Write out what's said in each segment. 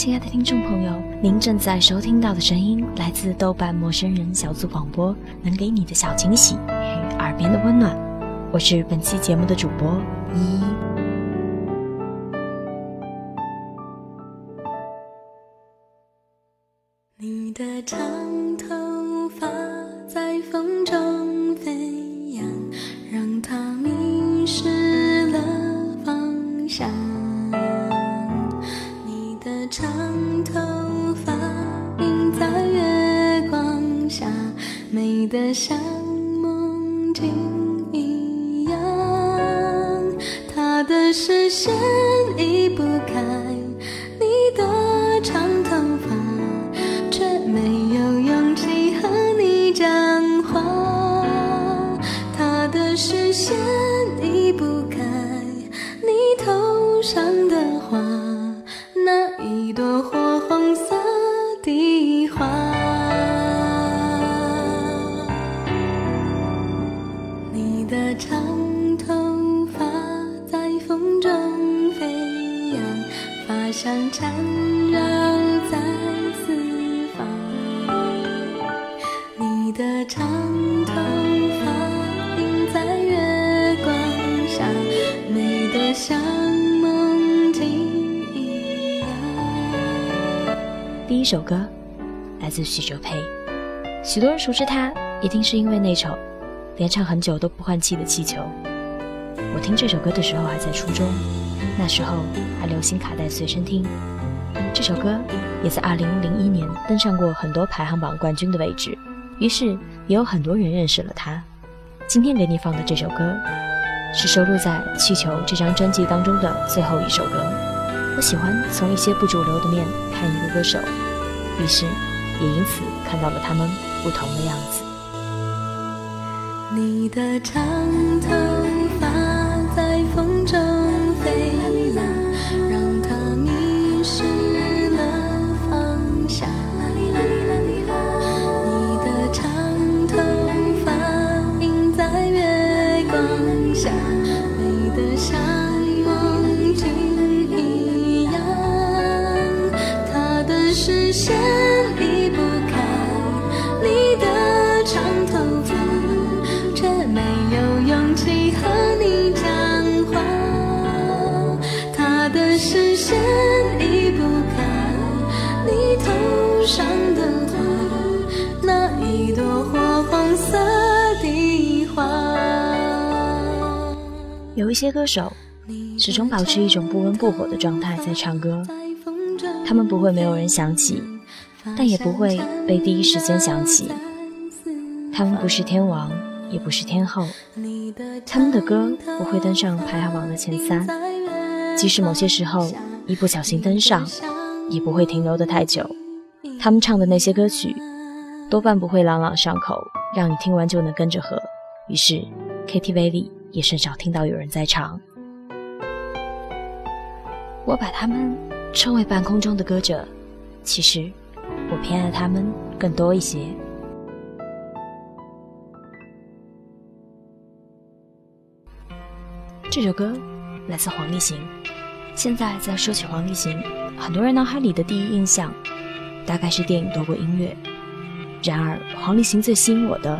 亲爱的听众朋友，您正在收听到的声音来自豆瓣陌生人小组广播，能给你的小惊喜与耳边的温暖。我是本期节目的主播依依。的视线移不开第一首歌来自许哲佩，许多人熟知他，一定是因为那首连唱很久都不换气的《气球》。我听这首歌的时候还在初中，那时候还流行卡带随身听。这首歌也在2001年登上过很多排行榜冠军的位置，于是也有很多人认识了他。今天给你放的这首歌，是收录在《气球》这张专辑当中的最后一首歌。我喜欢从一些不主流的面看一个歌手，于是也因此看到了他们不同的样子。你的长头发在风中有一些歌手始终保持一种不温不火的状态在唱歌，他们不会没有人想起，但也不会被第一时间想起。他们不是天王。也不是天后，他们的歌不会登上排行榜的前三，即使某些时候一不小心登上，也不会停留的太久。他们唱的那些歌曲，多半不会朗朗上口，让你听完就能跟着和。于是，KTV 里也甚少听到有人在唱。我把他们称为半空中的歌者，其实我偏爱他们更多一些。这首歌来自黄立行。现在在说起黄立行，很多人脑海里的第一印象大概是电影多过音乐。然而，黄立行最吸引我的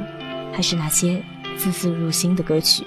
还是那些字字入心的歌曲。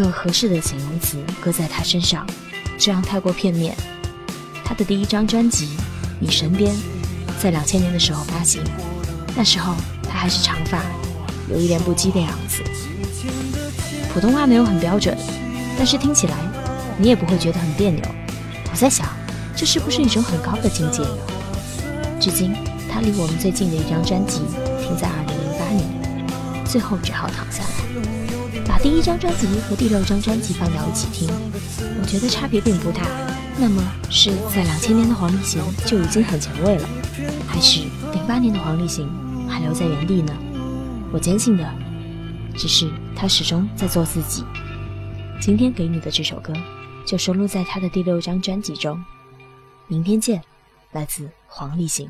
个合适的形容词搁在他身上，这样太过片面。他的第一张专辑《你身边》在两千年的时候发行，那时候他还是长发，有一点不羁的样子。普通话没有很标准，但是听起来你也不会觉得很别扭。我在想，这是不是一种很高的境界呢？至今，他离我们最近的一张专辑停在二零零八年，最后只好躺下。第一张专辑和第六张专辑放到一起听，我觉得差别并不大。那么是在两千年的黄立行就已经很前卫了，还是零八年的黄立行还留在原地呢？我坚信的，只是他始终在做自己。今天给你的这首歌，就收录在他的第六张专辑中。明天见，来自黄立行。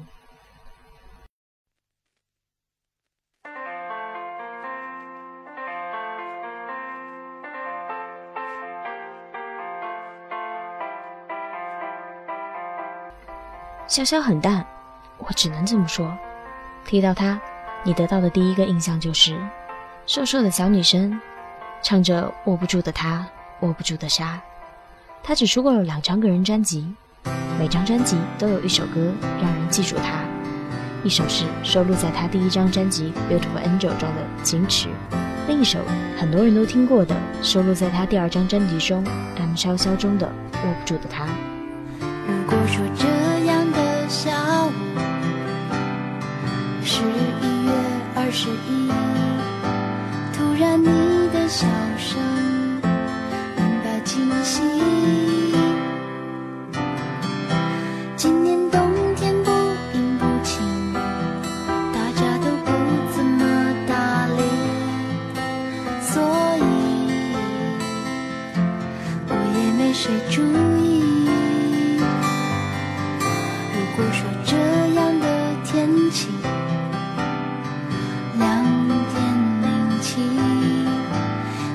潇潇很淡，我只能这么说。提到她，你得到的第一个印象就是瘦瘦的小女生，唱着握不住的她，握不住的沙。她只出过了两张个人专辑，每张专辑都有一首歌让人记住她。一首是收录在她第一张专辑《Beautiful Angel》中的《矜持》，另一首很多人都听过的，收录在她第二张专辑中《M 潇潇》中的《握不住的她》。如果说这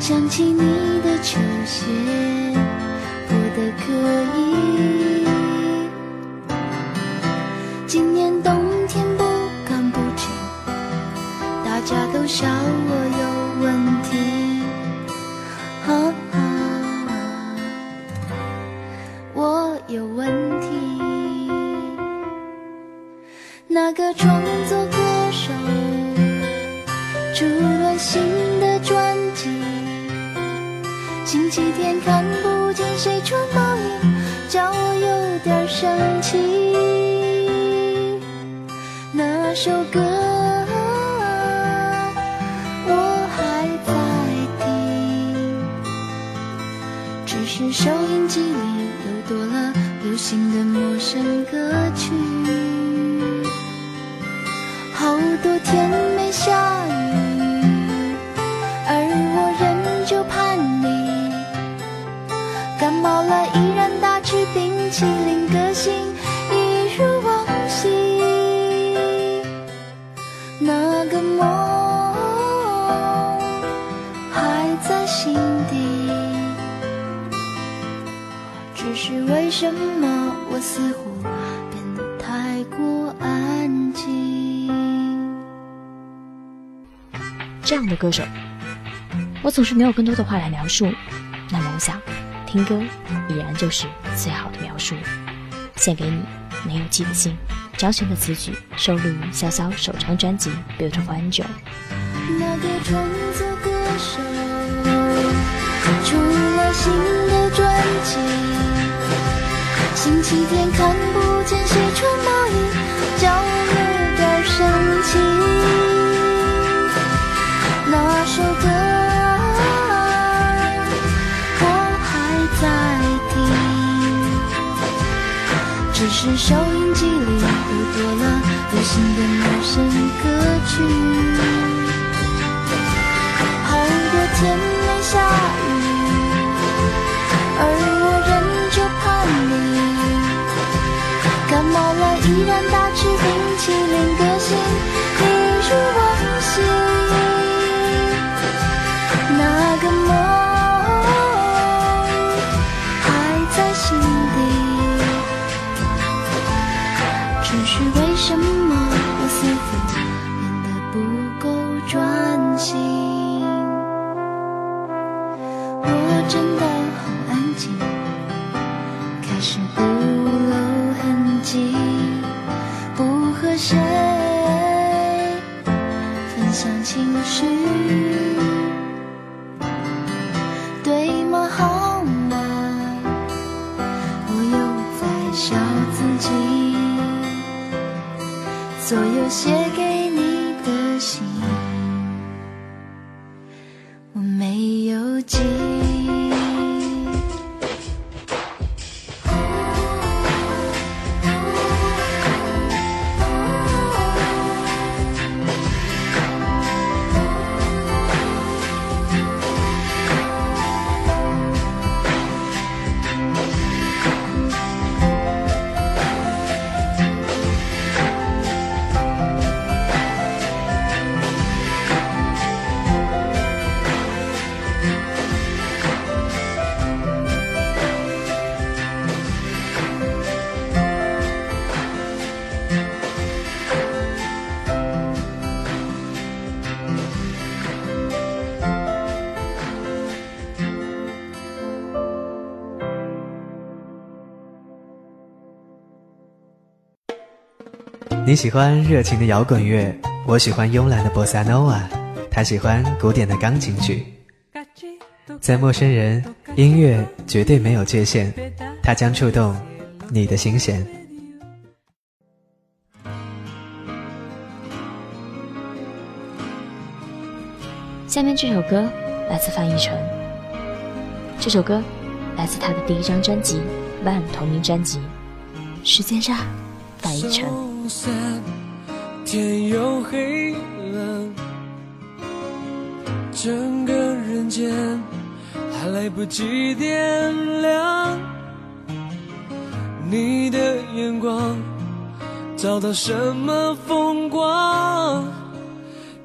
想起你的球鞋破得可以里又多了流行的陌生歌曲。好多天没下雨，而我仍旧盼你。感冒了依然大吃冰淇淋，个性为什么我似乎变得太过安静。这样的歌手，我总是没有更多的话来描述。那么我想，听歌已然就是最好的描述。献给你，没有记的信。张悬的词曲收录于潇潇首张专辑《Beautiful Angel》。那个创作歌手出了新的专辑，星期天看不见谁穿毛衣，叫有点生气。那首歌我还在听，只是收音机里又多了流行的陌生歌曲。好多天没下依然大吃喜欢热情的摇滚乐，我喜欢慵懒的波萨诺瓦，他喜欢古典的钢琴曲。在陌生人，音乐绝对没有界限，它将触动你的心弦。下面这首歌来自范逸臣，这首歌来自他的第一张专辑《Van》同名专辑。时间上，范逸臣。散，天又黑了，整个人间还来不及点亮。你的眼光找到什么风光？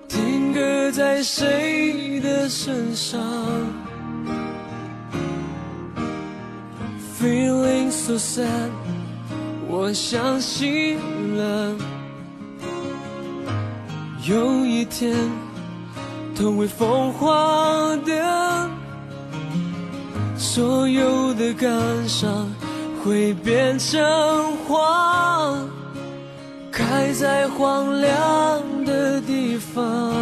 定格在谁的身上？Feeling so sad。我相信了，有一天，都会风化的，所有的感伤会变成花，开在荒凉的地方。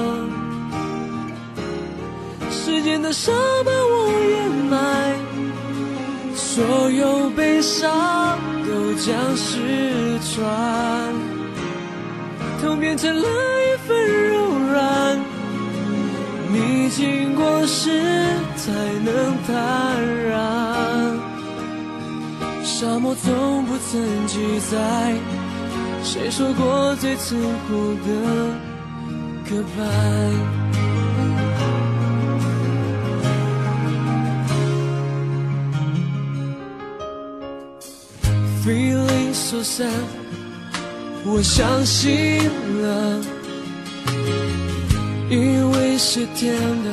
时间的沙把我掩埋，所有悲伤。都将失传，痛变成了一份柔软。你经过时才能坦然。沙漠从不曾记载，谁说过最残酷的告白。Feeling so sad，我相信了，以为是甜的，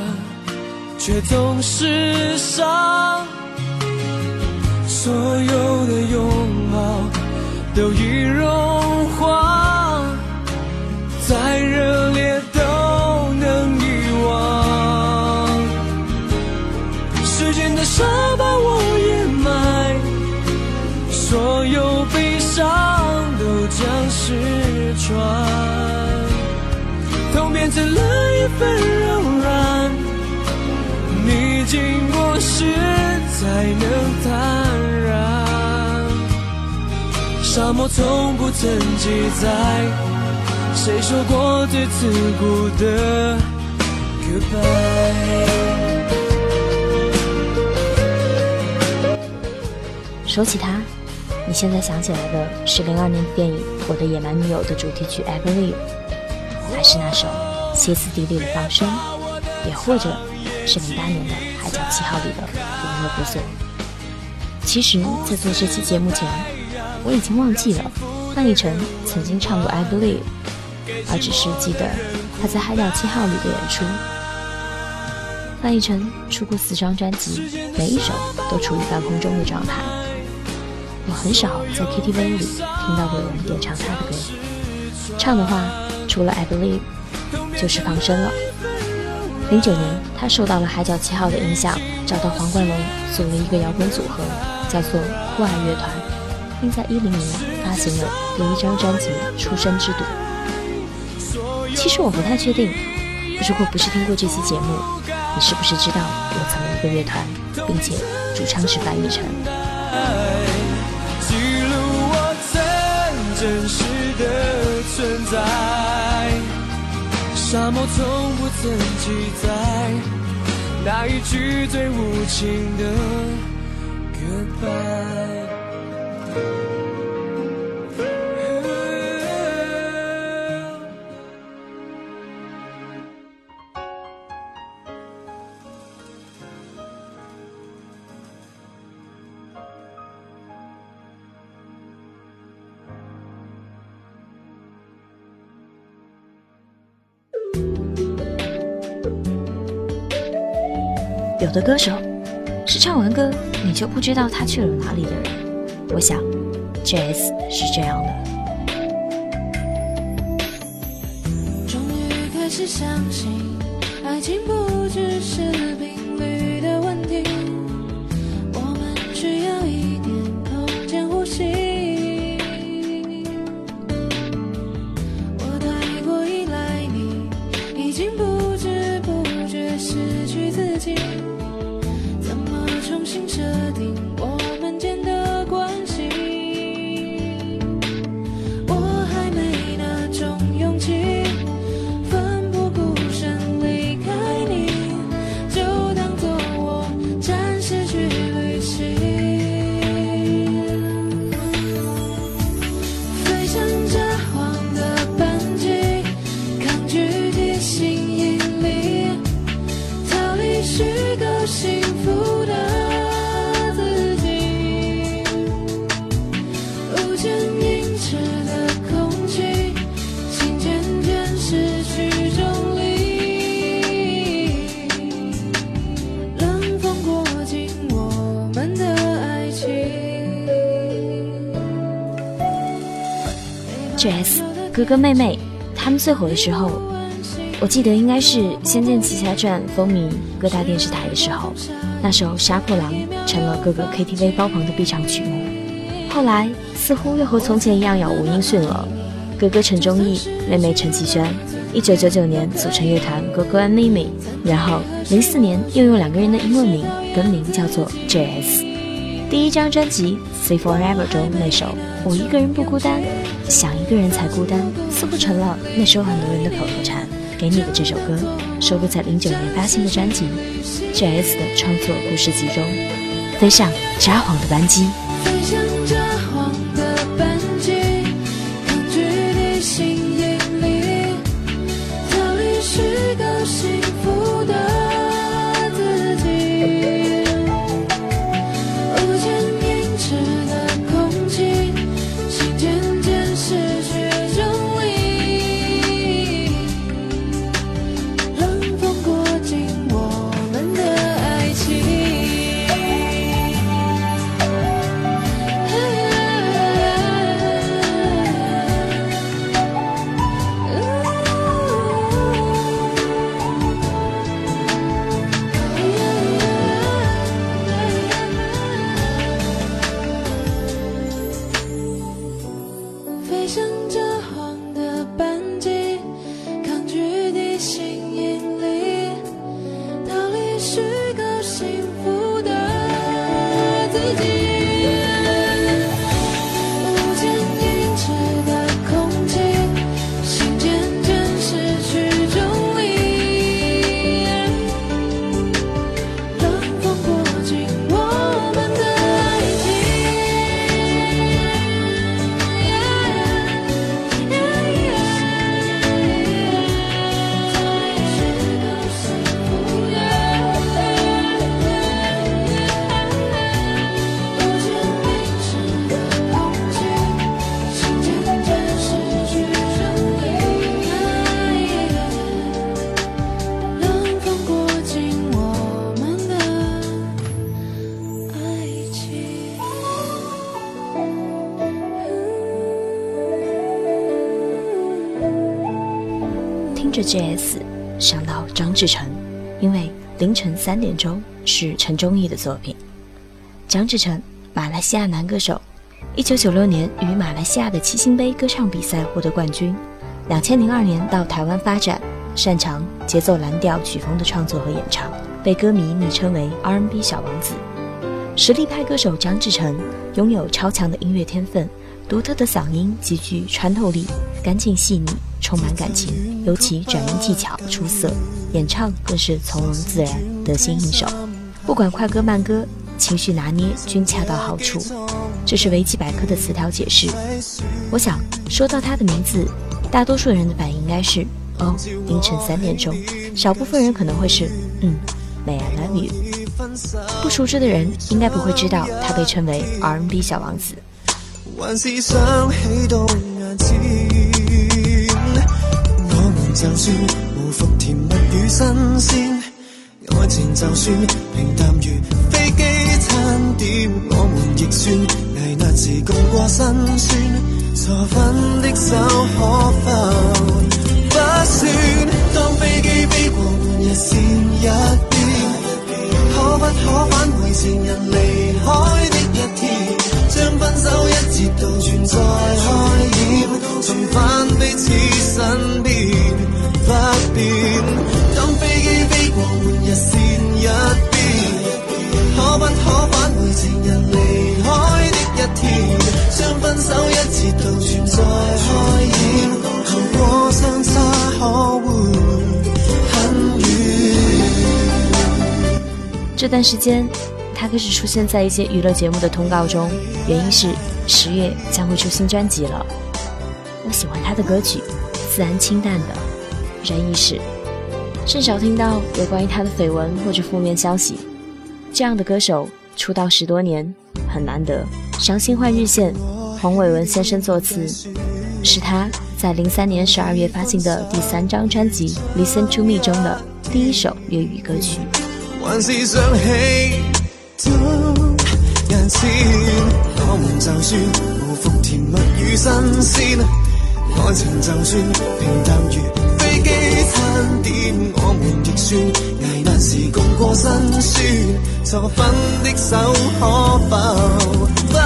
却总是伤。所有的拥抱都已融化，再热烈都能遗忘。时间的沙把我将。失传，痛变成了一份柔软。你经过时才能坦然。沙漠从不曾记载，谁说过最刺骨的 goodbye。说起他，你现在想起来的是零二年的电影《我的野蛮女友》的主题曲《I Believe》，还是那首歇斯底里的放声，也或者是零八年的《海角七号》里的《不恶不作》？其实，在做这期节目前，我已经忘记了范逸臣曾经唱过《I Believe》，而只是记得他在《海角七号》里的演出。范逸臣出过四张专辑，每一首都处于半空中的状态。我很少在 KTV 里听到过有人点唱他的歌，唱的话除了 I Believe 就是放生了。零九年，他受到了海角七号的影响，找到黄冠龙组了一个摇滚组合，叫做酷爱乐团，并在一零年发行了第一张专辑《出生之赌》。其实我不太确定，如果不是听过这期节目，你是不是知道我曾一个乐团，并且主唱是白宇辰？真实的存在，沙漠从不曾记载那一句最无情的 goodbye。有的歌手是唱完歌你就不知道他去了哪里的人，我想，J.S 是这样的。终于开始相信，爱情不只是哥哥妹妹他们最火的时候，我记得应该是《仙剑奇侠传》风靡各大电视台的时候，那首《杀破狼》成了各个 KTV 包房的必唱曲目。后来似乎又和从前一样杳无音讯了。哥哥陈忠义，妹妹陈绮萱，一九九九年组成乐团哥哥 and Mimi，然后零四年又用两个人的英文名更名叫做 J.S。第一张专辑《Say Forever》中那首《我一个人不孤单》，想一个人才孤单，似乎成了那时候很多人的口头禅。给你的这首歌收录在零九年发行的专辑《J.S 的创作故事集》中，《飞上札幌的班机》。JS 想到张志成，因为凌晨三点钟是陈忠义的作品。张志成，马来西亚男歌手，一九九六年于马来西亚的七星杯歌唱比赛获得冠军，两千零二年到台湾发展，擅长节奏蓝调曲风的创作和演唱，被歌迷昵称为 R&B 小王子。实力派歌手张志成拥有超强的音乐天分，独特的嗓音极具穿透力，干净细腻，充满感情，尤其转音技巧出色，演唱更是从容自然，得心应手。不管快歌慢歌，情绪拿捏均恰到好处。这是维基百科的词条解释。我想说到他的名字，大多数人的反应应该是哦，凌晨三点钟。少部分人可能会是嗯，May I love you。不熟知的人应该不会知道，他被称为 R&B 小王子。还是想起到，就算无复甜蜜与新鲜，爱情就算平淡如飞机餐点，我们亦算危难时共过辛酸，错分的手可否不算？当飞机飞过半日线一。可不可返回情人离开天，将分手一节倒转再开演，重返彼此身边，不变。当飞机飞过换日线一边，可不可返回情人离开的一天，将分手一节倒转再开演，后果相差可会？这段时间，他开始出现在一些娱乐节目的通告中，原因是十月将会出新专辑了。我喜欢他的歌曲，自然清淡的，人意识，甚少听到有关于他的绯闻或者负面消息。这样的歌手出道十多年很难得。《伤心换日线》，黄伟文先生作词，是他在零三年十二月发行的第三张专辑《Listen to Me》中的第一首粤语歌曲。还是想起到眼前，我们就算无复甜蜜与新鲜，爱情就算平淡如飞机餐点，我们亦算危难时共过辛酸，错分的手可否不算？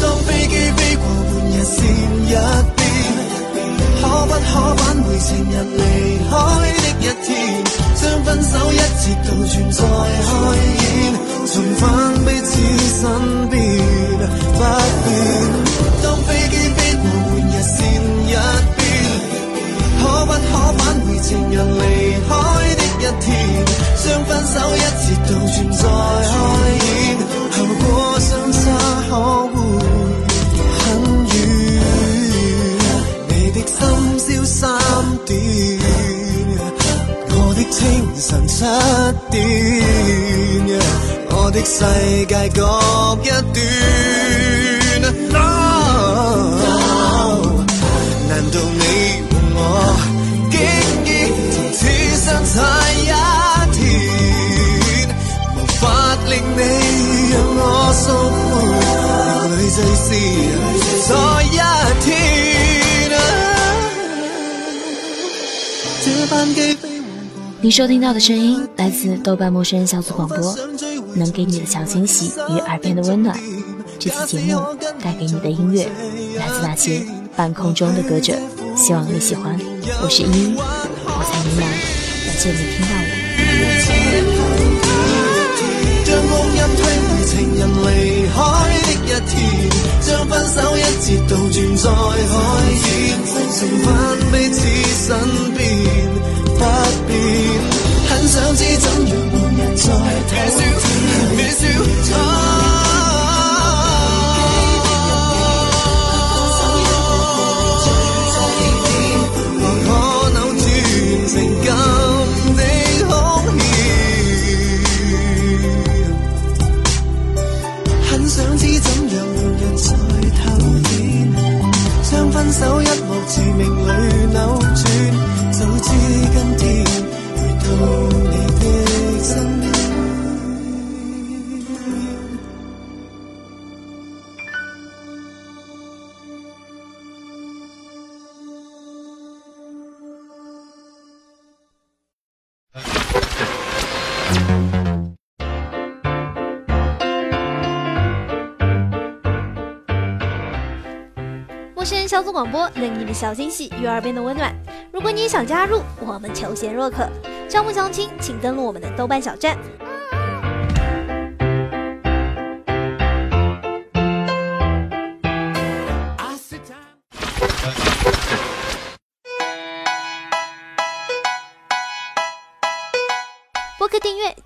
当飞机飞过半日线一边，可不可挽回情人离开一天？将分手一节倒转再开演，重返彼此身边，不变。当飞机飞过半日线一边，可不可返回情人离开的一天？将分手一节倒转再开演，后果相差可会很远？你的深宵三点。的清晨七点，我的世界各一段。难道你和我竟然同此相差一天？无法令你让我赎回，泪最是你收听到的声音来自豆瓣陌生人小组广播，能给你的小惊喜与耳边的温暖。这期节目带给你的音乐来自那些半空中的歌者，希望你喜欢。我是依依，我在云南，感谢你听到我。手一接，渡转在海边，重返彼此身边，不变，很想。陌生人小组广播，任你的小惊喜与耳边的温暖。如果你也想加入，我们求贤若渴。招募相亲，请登录我们的豆瓣小站。